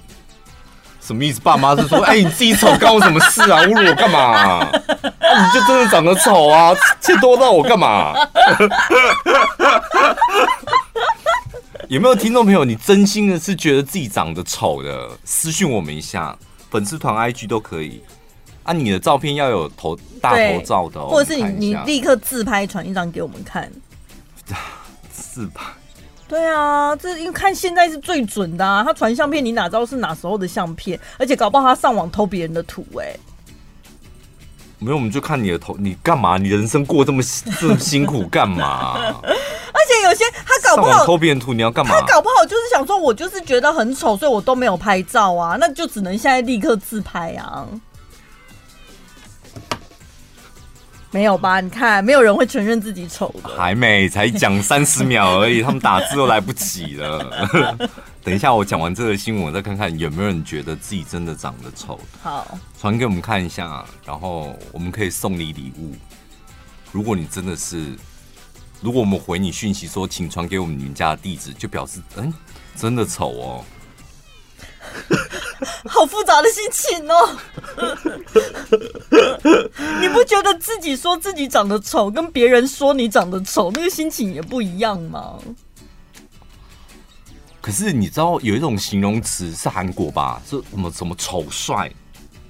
什么意思？爸妈是说，哎、欸，你自己丑，关我什么事啊？侮辱我干嘛、啊？你就真的长得丑啊？欠多到我干嘛？有没有听众朋友，你真心的是觉得自己长得丑的？私讯我们一下，粉丝团 IG 都可以。啊，你的照片要有头大头照的、哦，或者是你你立刻自拍传一张给我们看。自拍。对啊，这因为看现在是最准的啊！他传相片，你哪知道是哪时候的相片？而且搞不好他上网偷别人的图，哎，没有，我们就看你的头，你干嘛？你人生过这么这么辛苦干嘛？而且有些他搞不好偷别人图，你要干嘛？他搞不好就是想说，我就是觉得很丑，所以我都没有拍照啊，那就只能现在立刻自拍啊。没有吧？你看，没有人会承认自己丑的。还没，才讲三十秒而已，他们打字都来不及了。等一下，我讲完这个新闻，我再看看有没有人觉得自己真的长得丑。好，传给我们看一下，然后我们可以送你礼物。如果你真的是，如果我们回你讯息说，请传给我们你们家的地址，就表示嗯，真的丑哦。好复杂的心情哦！你不觉得自己说自己长得丑，跟别人说你长得丑，那个心情也不一样吗？可是你知道有一种形容词是韩国吧？是什么什么丑帅？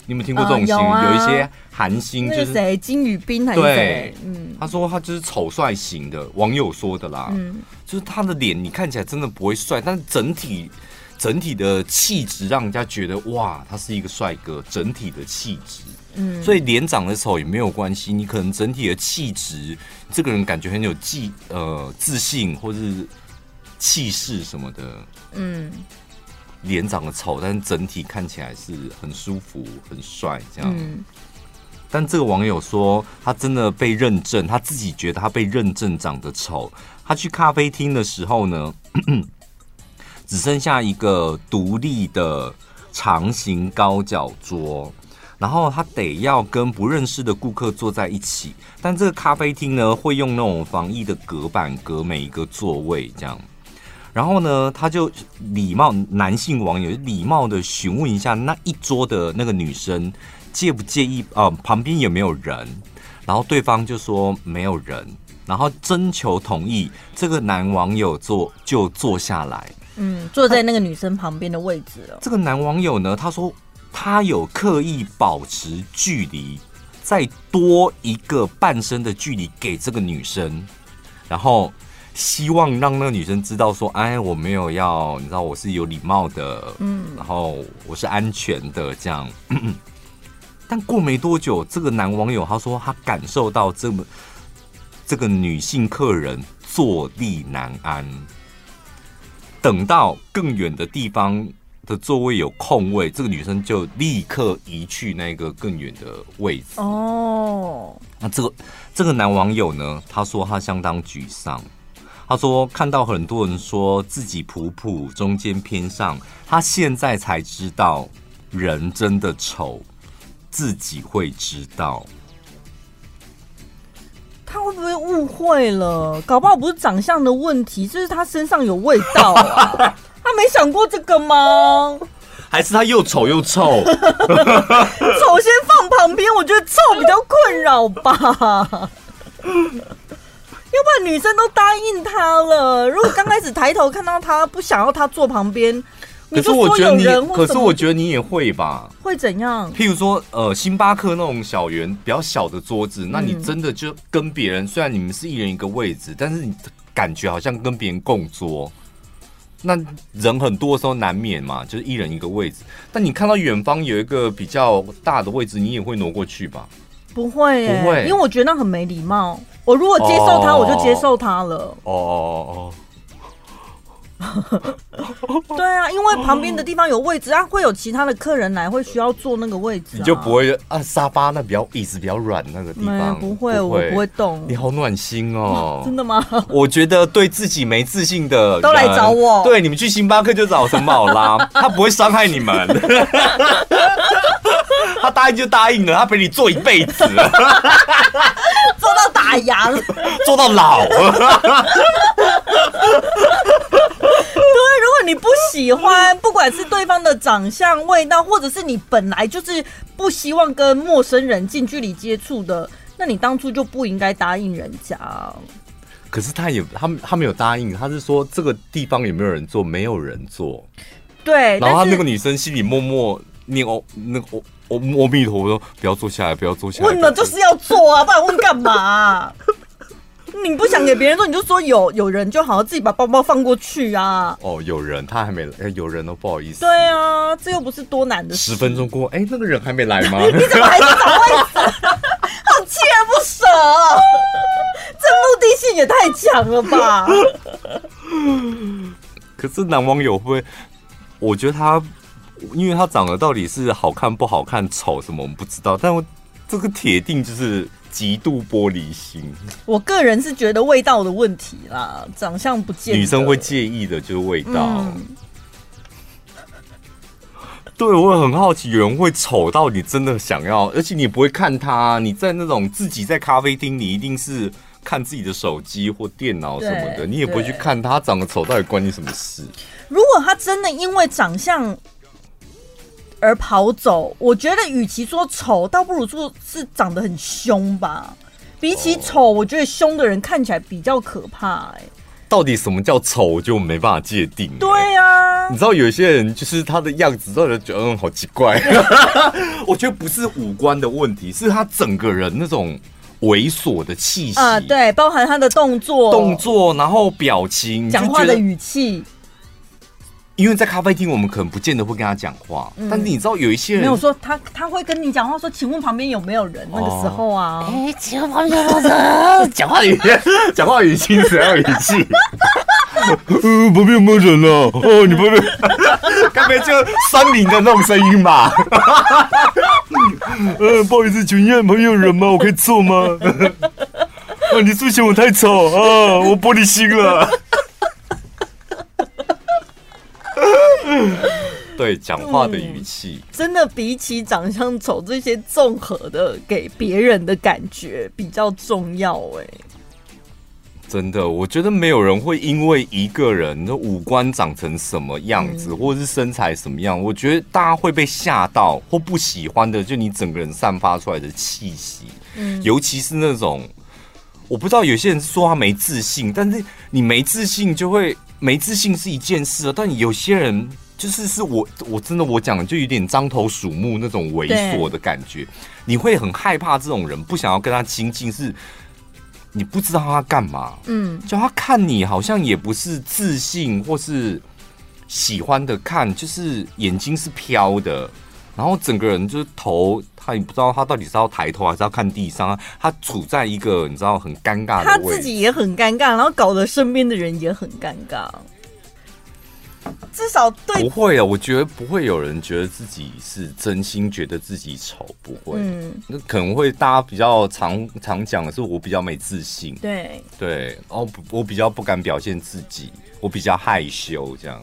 你有没有听过这种形容？呃有，啊、有一些韩星就是谁金宇彬还是谁？嗯，他说他就是丑帅型的，网友说的啦。嗯，就是他的脸你看起来真的不会帅，但是整体。整体的气质让人家觉得哇，他是一个帅哥。整体的气质，嗯，所以脸长得丑也没有关系。你可能整体的气质，这个人感觉很有气呃自信或是气势什么的，嗯，脸长得丑，但是整体看起来是很舒服、很帅这样。嗯，但这个网友说，他真的被认证，他自己觉得他被认证长得丑。他去咖啡厅的时候呢。只剩下一个独立的长形高脚桌，然后他得要跟不认识的顾客坐在一起。但这个咖啡厅呢，会用那种防疫的隔板隔每一个座位，这样。然后呢，他就礼貌，男性网友礼貌的询问一下那一桌的那个女生介不介意啊、旁边有没有人？然后对方就说没有人，然后征求同意，这个男网友坐就坐下来。嗯，坐在那个女生旁边的位置了。这个男网友呢，他说他有刻意保持距离，再多一个半身的距离给这个女生，然后希望让那个女生知道说，哎，我没有要，你知道我是有礼貌的，嗯，然后我是安全的这样。但过没多久，这个男网友他说他感受到这么这个女性客人坐立难安。等到更远的地方的座位有空位，这个女生就立刻移去那个更远的位置。哦，那这个这个男网友呢？他说他相当沮丧。他说看到很多人说自己普普，中间偏上，他现在才知道人真的丑，自己会知道。他会不会误会了？搞不好不是长相的问题，就是他身上有味道啊！他 他没想过这个吗？还是他又丑又臭？丑先放旁边，我觉得臭比较困扰吧。要不然女生都答应他了，如果刚开始抬头看到他，不想要他坐旁边，可是我觉得你，可是我觉得你也会吧？会怎样？譬如说，呃，星巴克那种小圆比较小的桌子，那你真的就跟别人，虽然你们是一人一个位置，但是你感觉好像跟别人共桌。那人很多的时候难免嘛，就是一人一个位置。但你看到远方有一个比较大的位置，你也会挪过去吧？不会耶，不会，因为我觉得那很没礼貌。我如果接受他，oh, 我就接受他了。哦哦哦。对啊，因为旁边的地方有位置啊，会有其他的客人来，会需要坐那个位置，啊。你就不会啊？沙发那比较椅子比较软那个地方不会，我不会动。你好暖心哦！真的吗？我觉得对自己没自信的都来找我。对，你们去星巴克就找陈宝拉，他不会伤害你们。他答应就答应了，他陪你做一辈子，做到打烊，做到老。对，如果你不喜欢，不管是对方的长相、味道，或者是你本来就是不希望跟陌生人近距离接触的，那你当初就不应该答应人家。可是他也，他他没有答应，他是说这个地方有没有人做？没有人做。对，然后他那个女生心里默默念哦，那个哦，阿弥陀佛，不要坐下来，不要坐下来。问了就是要坐啊，不然问干嘛啊？你不想给别人做，你就说有有人就好，自己把包包放过去啊。哦，有人，他还没来，欸、有人哦，不好意思。对啊，这又不是多难的事。十分钟过，哎、欸，那个人还没来吗？你怎么还不找位置？好锲而不舍，这目的性也太强了吧？可是男网友会，我觉得他，因为他长得到底是好看不好看、丑什么，我们不知道，但我这个铁定就是。极度玻璃心，我个人是觉得味道的问题啦，长相不见。女生会介意的就是味道。嗯、对，我也很好奇，有人会丑到你真的想要，而且你不会看他。你在那种自己在咖啡厅，你一定是看自己的手机或电脑什么的，你也不会去看他长得丑到底关你什么事？如果他真的因为长相。而跑走，我觉得与其说丑，倒不如说是长得很凶吧。比起丑，我觉得凶的人看起来比较可怕。哎，到底什么叫丑，我就没办法界定。对啊，你知道有些人就是他的样子，让人觉得嗯好奇怪。我觉得不是五官的问题，是他整个人那种猥琐的气息啊，对，包含他的动作、动作，然后表情、讲话的语气。因为在咖啡厅，我们可能不见得会跟他讲话，嗯、但是你知道有一些人没有说他他会跟你讲话，说请问旁边有没有人？那个时候啊，哎、哦，请问旁边有没有人？讲话语气，讲话语气，怎样语气？嗯，旁边有没有人啊？哦，你旁边，刚才就山林的那种声音吧。嗯，不好意思，请问旁边有人吗？我可以坐吗？啊，你是不是嫌我太丑啊？我玻璃心了。对，讲话的语气、嗯、真的比起长相丑这些综合的给别人的感觉比较重要哎。真的，我觉得没有人会因为一个人的五官长成什么样子，嗯、或者是身材什么样，我觉得大家会被吓到或不喜欢的，就你整个人散发出来的气息，嗯，尤其是那种我不知道有些人是说他没自信，但是你没自信就会。没自信是一件事啊，但有些人就是是我我真的我讲的就有点獐头鼠目那种猥琐的感觉，你会很害怕这种人，不想要跟他亲近，是你不知道他干嘛，嗯，就他看你好像也不是自信或是喜欢的看，就是眼睛是飘的。然后整个人就是头，他也不知道他到底是要抬头还是要看地上，他处在一个你知道很尴尬的位置，他自己也很尴尬，然后搞得身边的人也很尴尬。至少对不会啊，我觉得不会有人觉得自己是真心觉得自己丑，不会。嗯，那可能会大家比较常常讲的是我比较没自信，对对，哦我比较不敢表现自己，我比较害羞这样。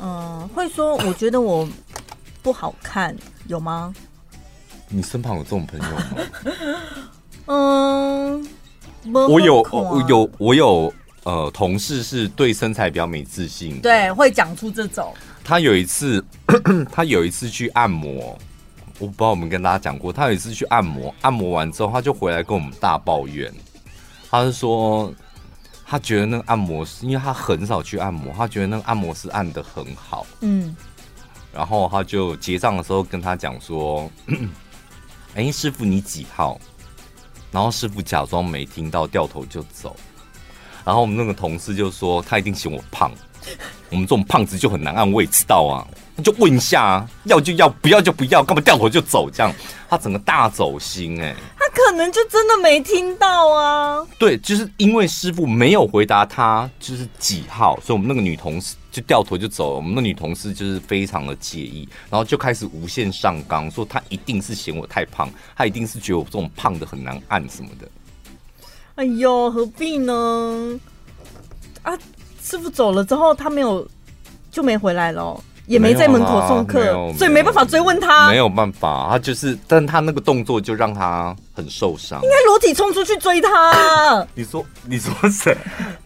嗯，会说我觉得我。不好看有吗？你身旁有这种朋友吗？嗯，我有，我有，我有，呃，呃同事是对身材比较没自信，对，会讲出这种。他有一次，他有一次去按摩，我不知道我们跟大家讲过，他有一次去按摩，按摩完之后他就回来跟我们大抱怨，他是说他觉得那个按摩师，因为他很少去按摩，他觉得那个按摩师按的很好，嗯，然后他就结账的时候跟他讲说，哎，师傅你几号？然后师傅假装没听到，掉头就走。然后我们那个同事就说：“他一定嫌我胖，我们这种胖子就很难按位，知道啊？那就问一下啊，要就要，不要就不要，干嘛掉头就走？这样他整个大走心哎。”他可能就真的没听到啊。对，就是因为师傅没有回答他就是几号，所以我们那个女同事就掉头就走了。我们那女同事就是非常的介意，然后就开始无限上纲，说他一定是嫌我太胖，他一定是觉得我这种胖的很难按什么的。哎呦，何必呢？啊，师傅走了之后，他没有就没回来了，也没在门口送客，所以没办法追问他。没有办法，他就是，但他那个动作就让他很受伤。应该裸体冲出去追他。你说，你说谁？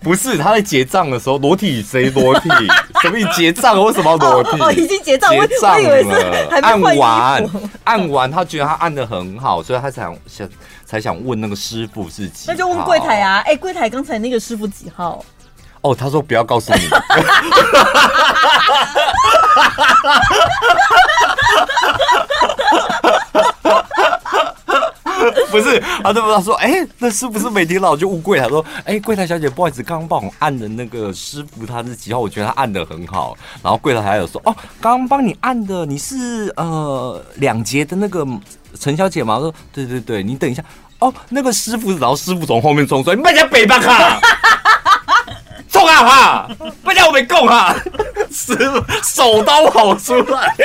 不是他在结账的时候裸体，谁裸体？什么？你结账为什么要裸体？哦，已经结账，结账了。我以为是还按完，按完，他觉得他按的很好，所以他想想才想问那个师傅是几号？那就问柜台啊！哎、欸，柜台刚才那个师傅几号？哦，他说不要告诉你。不是，他对不？他说，哎、那师傅是没听到，我就问柜台说，哎、柜台小姐，不好意思，刚刚帮我按的那个师傅他是几号？我觉得他按得很好。然后柜台还有说，哦，刚刚帮你按的，你是呃两节的那个陈小姐吗？我说，对对对，你等一下。哦，那个师傅，然后师傅从后面冲出来，你别讲北巴卡，冲啊哈，不叫我没供哈，师傅手刀跑出来。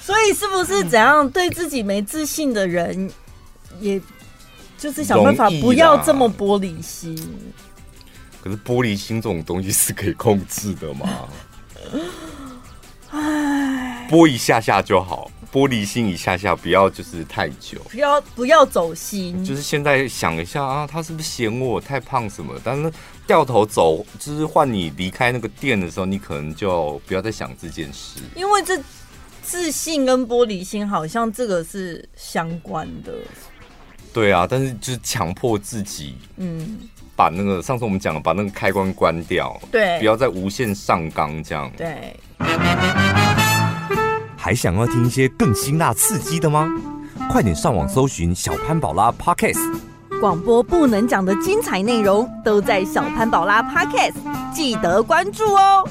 所以是不是怎样对自己没自信的人，也就是想办法不要这么玻璃心？可是玻璃心这种东西是可以控制的吗？唉，播一下下就好，玻璃心一下下，不要就是太久，不要不要走心。就是现在想一下啊，他是不是嫌我太胖什么？但是掉头走，就是换你离开那个店的时候，你可能就不要再想这件事。因为这自信跟玻璃心好像这个是相关的。对啊，但是就是强迫自己，嗯，把那个上次我们讲的，把那个开关关掉，对，不要再无限上纲这样，对。还想要听一些更辛辣刺激的吗？快点上网搜寻小潘宝拉 Podcast，广播不能讲的精彩内容都在小潘宝拉 Podcast，记得关注哦。